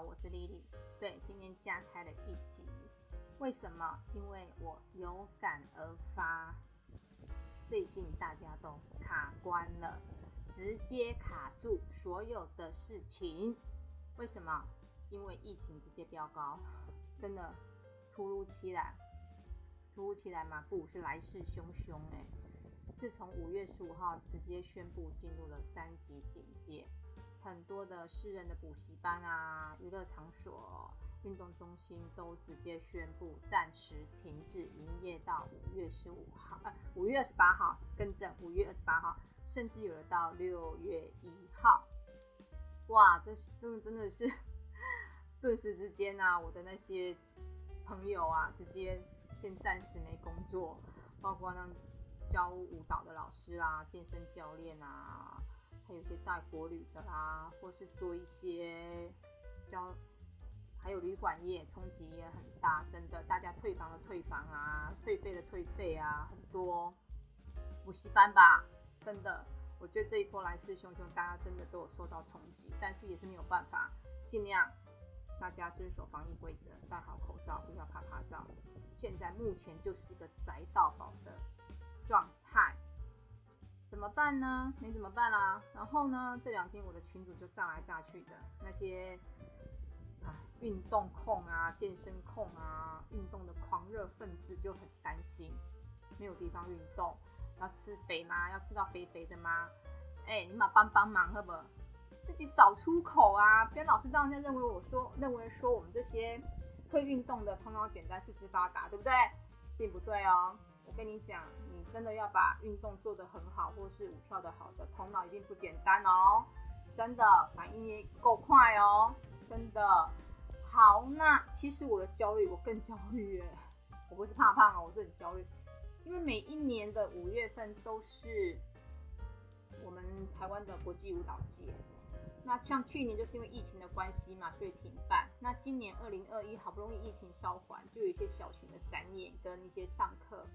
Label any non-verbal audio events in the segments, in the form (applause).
我是 Lily。对，今天加开了一集，为什么？因为我有感而发。最近大家都卡关了，直接卡住所有的事情。为什么？因为疫情直接飙高，真的突如其来，突如其来嘛，不是来势汹汹哎。自从五月十五号直接宣布进入了三级警戒。很多的私人的补习班啊、娱乐场所、运动中心都直接宣布暂时停止营业到五月十五号，呃，五月二十八号，更正，五月二十八号，甚至有的到六月一号。哇，这真的真的是 (laughs) 顿时之间啊，我的那些朋友啊，直接先暂时没工作，包括那教舞蹈的老师啊、健身教练啊。还有一些带国旅的啦，或是做一些交，还有旅馆业冲击也很大，真的，大家退房的退房啊，退费的退费啊，很多补习班吧，真的，我觉得这一波来势汹汹，大家真的都有受到冲击，但是也是没有办法，尽量大家遵守防疫规则，戴好口罩，不要趴趴走。现在目前就是一个宅到宝的状态。怎么办呢？没怎么办啦、啊。然后呢，这两天我的群主就炸来炸去的，那些啊运动控啊、健身控啊、运动的狂热分子就很担心，没有地方运动，要吃肥吗？要吃到肥肥的吗？哎，你们帮帮忙，好不好？自己找出口啊！别老是让人家认为我说，认为说我们这些会运动的头脑简单、四肢发达，对不对？并不对哦。我跟你讲，你真的要把运动做得很好，或是舞跳得好的，头脑一定不简单哦，真的反应也够快哦，真的。好，那其实我的焦虑，我更焦虑耶，我不是怕胖哦，我是很焦虑，因为每一年的五月份都是我们台湾的国际舞蹈节。那像去年就是因为疫情的关系嘛，所以停办。那今年二零二一好不容易疫情稍缓，就有一些小型的展演跟一些上课。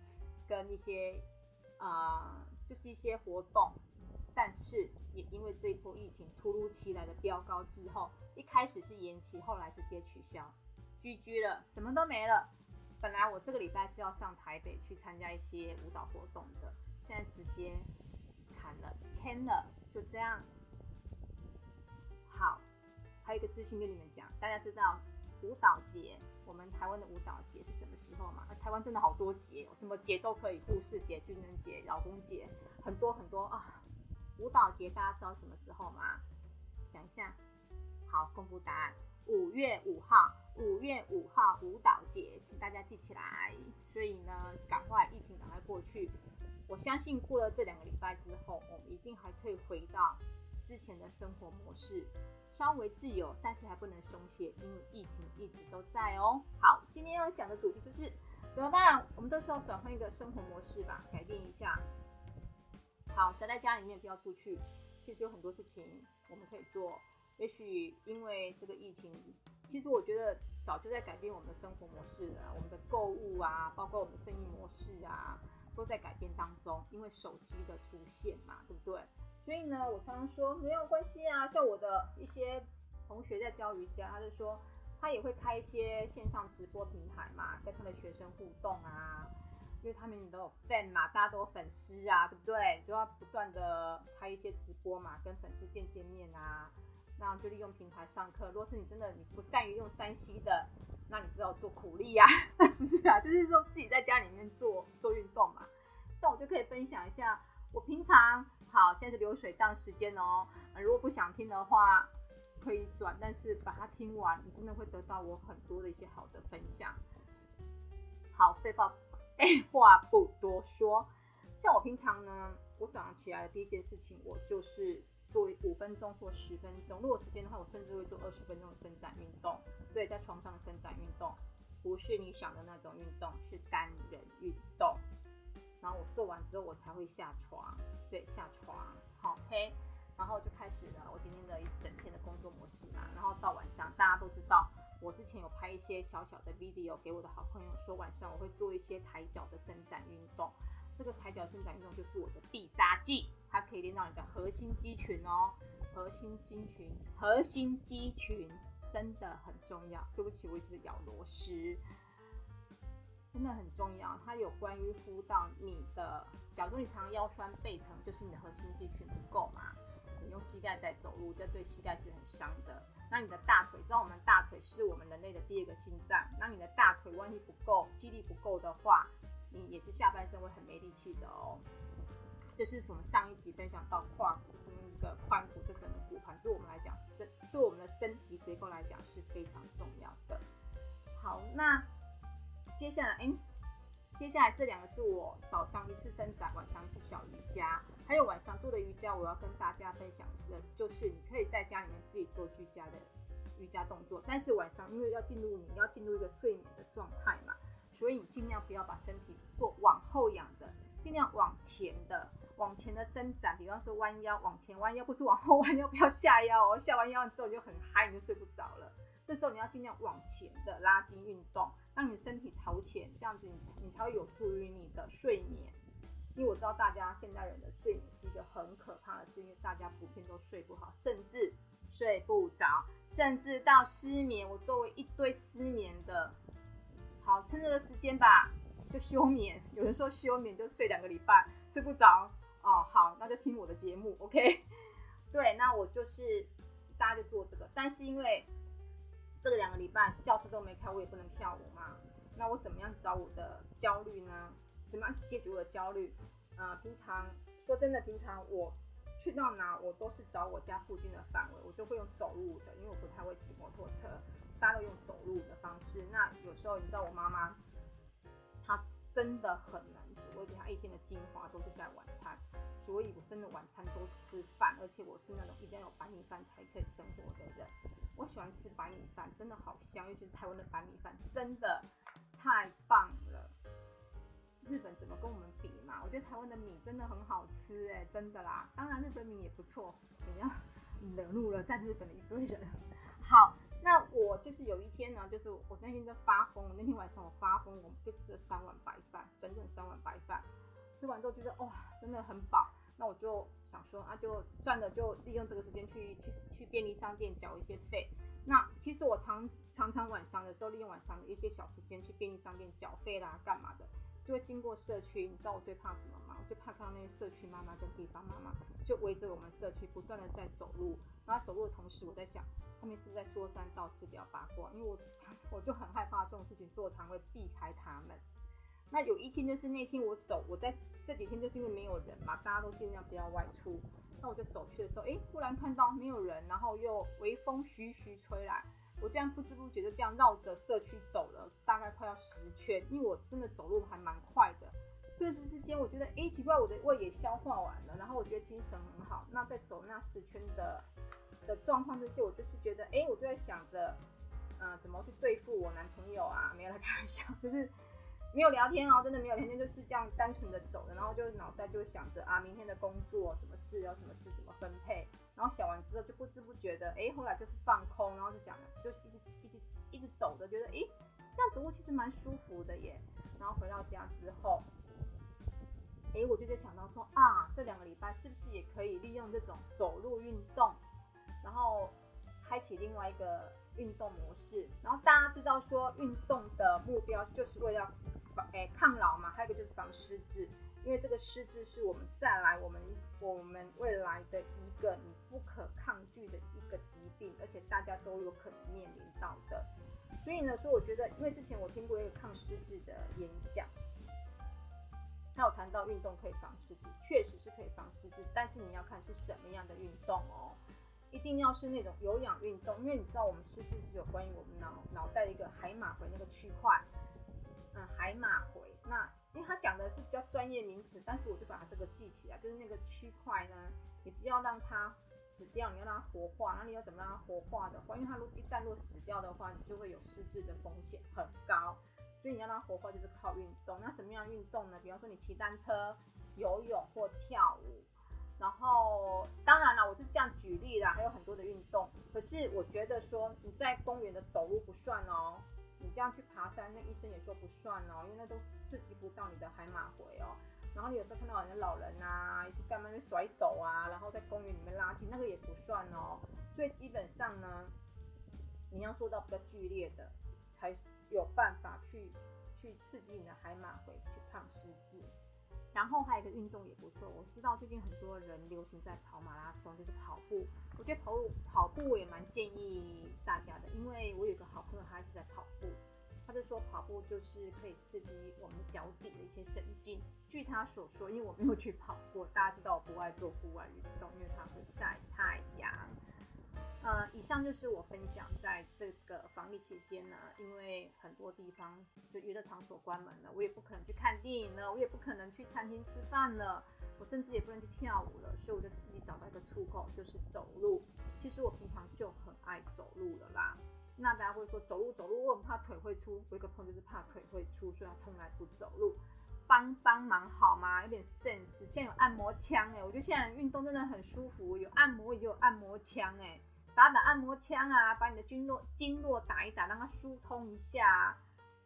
跟一些啊、就是一些活动，但是也因为这一波疫情突如其来的飙高之后，一开始是延期，后来直接取消，GG 了，什么都没了。本来我这个礼拜是要上台北去参加一些舞蹈活动的，现在直接砍了砍了，就这样。好，还有一个资讯跟你们讲，大家知道舞蹈节。我们台湾的舞蹈节是什么时候嘛？台湾真的好多节，什么节都可以，故事节、军人节、劳工节，很多很多啊。舞蹈节大家知道什么时候吗？想一下，好，公布答案，五月五号，五月五号舞蹈节，请大家记起来。所以呢，赶快疫情赶快过去，我相信过了这两个礼拜之后，我们一定还可以回到之前的生活模式。稍微自由，但是还不能松懈，因为疫情一直都在哦。好，今天要讲的主题就是怎么办？我们都是要转换一个生活模式吧，改变一下。好，宅在家里面不要出去，其实有很多事情我们可以做。也许因为这个疫情，其实我觉得早就在改变我们的生活模式了。我们的购物啊，包括我们的生意模式啊，都在改变当中。因为手机的出现嘛，对不对？所以呢，我常常说没有关系啊。像我的一些同学在教瑜伽，他就说他也会开一些线上直播平台嘛，跟他的学生互动啊。因为他们都有 fan 嘛，大家都有粉丝啊，对不对？就要不断的开一些直播嘛，跟粉丝见见面啊。那就利用平台上课。如果是你真的你不善于用三 C 的，那你只好做苦力呀，不 (laughs) 是啊？就是说自己在家里面做做运动嘛。那我就可以分享一下我平常。好，现在是流水账时间哦。如果不想听的话，可以转，但是把它听完，你真的会得到我很多的一些好的分享。好，废话废话不多说。像我平常呢，我早上起来的第一件事情，我就是做五分钟或十分钟。如果时间的话，我甚至会做二十分钟的伸展运动。对，在床上伸展运动，不是你想的那种运动，是单人运动。然后我做完之后，我才会下床。对，下床，好，OK，然后就开始了我今天的一整天的工作模式嘛。然后到晚上，大家都知道，我之前有拍一些小小的 video 给我的好朋友，说晚上我会做一些抬脚的伸展运动。这个抬脚伸展运动就是我的必杀技，它可以练到你的核心肌群哦，核心肌群，核心肌群真的很重要。对不起，我一直咬螺丝，真的很重要。它有关于辅导你的，假如你常常腰酸背疼，就是你的核心肌群不够嘛。你用膝盖在走路，这对膝盖是很伤的。那你的大腿，知道我们大腿是我们人类的第二个心脏。那你的大腿万一不够，肌力不够的话，你也是下半身会很没力气的哦。就是从上一集分享到胯骨跟那个髋骨这个骨盆，对我们来讲，这对我们的身体结构来讲是非常重要的。好，那接下来，哎、接下来这两个是我早上一次伸展，晚上一次小瑜伽，还有晚上做的瑜伽，我要跟大家分享的，就是你可以在家里面自己做居家的瑜伽动作，但是晚上因为要进入你要进入一个睡眠的状态嘛，所以你尽量不要把身体做往后仰的，尽量往前的。往前的伸展，比方说弯腰，往前弯腰，不是往后弯腰，不要下腰哦。下完腰之后你就很嗨，你就睡不着了。这时候你要尽量往前的拉筋运动，让你身体朝前，这样子你你才会有助于你的睡眠。因为我知道大家现代人的睡眠是一个很可怕的事，因为大家普遍都睡不好，甚至睡不着，甚至到失眠。我周围一堆失眠的，好，趁这个时间吧，就休眠。有人说休眠就睡两个礼拜，睡不着。哦，好，那就听我的节目，OK？(laughs) 对，那我就是大家就做这个，但是因为这个两个礼拜教室都没开，我也不能跳舞嘛。那我怎么样找我的焦虑呢？怎么样去解决我的焦虑？呃，平常说真的，平常我去到哪，我都是找我家附近的范围，我就会用走路的，因为我不太会骑摩托车，大家都用走路的方式。那有时候你知道我妈妈，她真的很难。我给她一天的精华都是在晚餐，所以我真的晚餐都吃饭，而且我是那种一定要有白米饭才可以生活的人。我喜欢吃白米饭，真的好香，尤其是台湾的白米饭，真的太棒了。日本怎么跟我们比嘛？我觉得台湾的米真的很好吃哎、真的啦。当然日本米也不错，怎样惹怒了在日本的一堆人。好。那我就是有一天呢，就是我那天在发疯，那天晚上我发疯，我们就吃了三碗白饭，整整三碗白饭，吃完之后觉得哇，真的很饱。那我就想说啊，就算了，就利用这个时间去去去便利商店缴一些费。那其实我常常常晚上的时候，利用晚上的一些小时间去便利商店缴费啦，干嘛的，就会经过社区。你知道我最怕什么吗？我最怕看到那些社区妈妈跟地方妈妈就围着我们社区不断的在走路，然后走路的同时我在想。后面是在说三道四比较八卦，因为我 (laughs) 我就很害怕这种事情，所以我常会避开他们。那有一天就是那天我走，我在这几天就是因为没有人嘛，大家都尽量不要外出。那我就走去的时候，哎，忽然看到没有人，然后又微风徐徐吹来，我这样不知不觉就这样绕着社区走了大概快要十圈，因为我真的走路还蛮快的。顿时之间，我觉得哎奇怪，我的胃也消化完了，然后我觉得精神很好。那在走那十圈的。的状况这些，我就是觉得，哎，我就在想着，嗯、怎么去对付我男朋友啊？没有来开玩笑，就是没有聊天哦，真的没有天天就是这样单纯的走的，然后就脑袋就想着啊，明天的工作什么事，要什么事怎么分配，然后想完之后就不知不觉的，哎，后来就是放空，然后就讲，就一直一直一直走着，觉得，哎，这样走路其实蛮舒服的耶。然后回到家之后，哎，我就在想到说啊，这两个礼拜是不是也可以利用这种走路运动？然后开启另外一个运动模式，然后大家知道说运动的目标就是为了防诶抗老嘛，还有一个就是防失智，因为这个失智是我们再来我们我们未来的一个你不可抗拒的一个疾病，而且大家都有可能面临到的。所以呢，所以我觉得，因为之前我听过一个抗失智的演讲，他有谈到运动可以防失智，确实是可以防失智，但是你要看是什么样的运动哦。一定要是那种有氧运动，因为你知道我们失智是有关于我们脑脑袋的一个海马回那个区块，嗯，海马回。那因为他讲的是比较专业名词，但是我就把它这个记起来，就是那个区块呢，你不要让它死掉，你要让它活化。那你要怎么让它活化的话，因为它如一旦若死掉的话，你就会有失智的风险很高。所以你要让它活化，就是靠运动。那什么样运动呢？比方说你骑单车、游泳或跳舞。然后，当然了，我是这样举例啦，还有很多的运动。可是我觉得说你在公园的走路不算哦，你这样去爬山，那医生也说不算哦，因为那都刺激不到你的海马回哦。然后你有时候看到人家老人啊，一些干嘛去甩手啊，然后在公园里面拉筋，那个也不算哦。所以基本上呢，你要做到比较剧烈的，才有办法去去刺激你的海马回去抗失智。然后还有一个运动也不错，我知道最近很多人流行在跑马拉松，就是跑步。我觉得跑步跑步我也蛮建议大家的，因为我有个好朋友他一直在跑步，他就说跑步就是可以刺激我们脚底的一些神经。据他所说，因为我没有去跑过，大家知道我不爱做户外运动，因为它会晒太阳。呃，以上就是我分享，在这个防疫期间呢，因为很多地方就娱乐场所关门了，我也不可能去看电影了，我也不可能去餐厅吃饭了，我甚至也不能去跳舞了，所以我就自己找到一个出口，就是走路。其实我平常就很爱走路了啦。那大家会说走路走路，我很怕腿会粗，我有一个朋友就是怕腿会粗，所以他从来不走路。帮帮忙好吗？有点 sense。现在有按摩枪哎、我觉得现在运动真的很舒服，有按摩也有按摩枪哎、打打按摩枪啊，把你的经络经络打一打，让它疏通一下。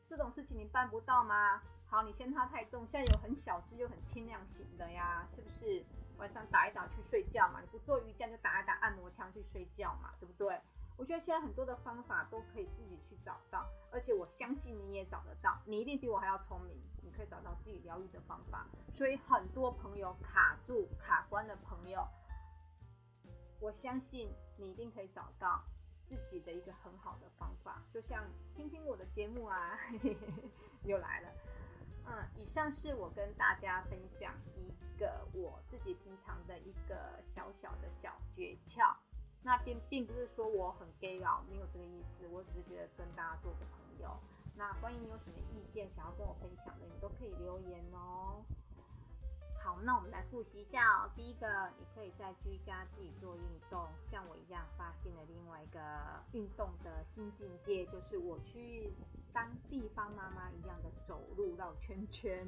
这种事情你办不到吗？好，你嫌它太重，现在有很小只又很轻量型的呀，是不是？晚上打一打去睡觉嘛，你不做瑜伽就打一打按摩枪去睡觉嘛，对不对？我觉得现在很多的方法都可以自己去找到，而且我相信你也找得到，你一定比我还要聪明，你可以找到自己疗愈的方法。所以很多朋友卡住卡关的朋友。我相信你一定可以找到自己的一个很好的方法，就像听听我的节目啊，(laughs) 又来了。嗯，以上是我跟大家分享一个我自己平常的一个小小的小诀窍。那并并不是说我很 gay 佬，没有这个意思，我只是觉得跟大家做个朋友。那关于你有什么意见想要跟我分享的，你都可以留言哦。好，那我们来复习一下哦。第一个，你可以在居家自己做运动，像我一样发现了另外一个运动的新境界，就是我去当地方妈妈一样的走路绕圈圈，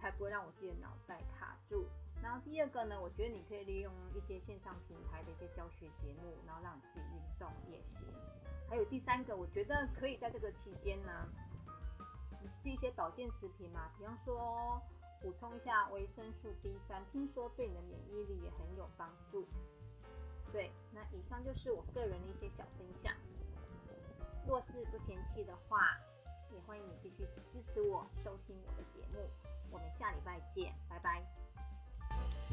才不会让我自己的脑袋卡住。然后第二个呢，我觉得你可以利用一些线上平台的一些教学节目，然后让你自己运动也行。还有第三个，我觉得可以在这个期间呢，你吃一些保健食品嘛，比方说。补充一下维生素 D 三，听说对你的免疫力也很有帮助。对，那以上就是我个人的一些小分享。若是不嫌弃的话，也欢迎你继续支持我，收听我的节目。我们下礼拜见，拜拜。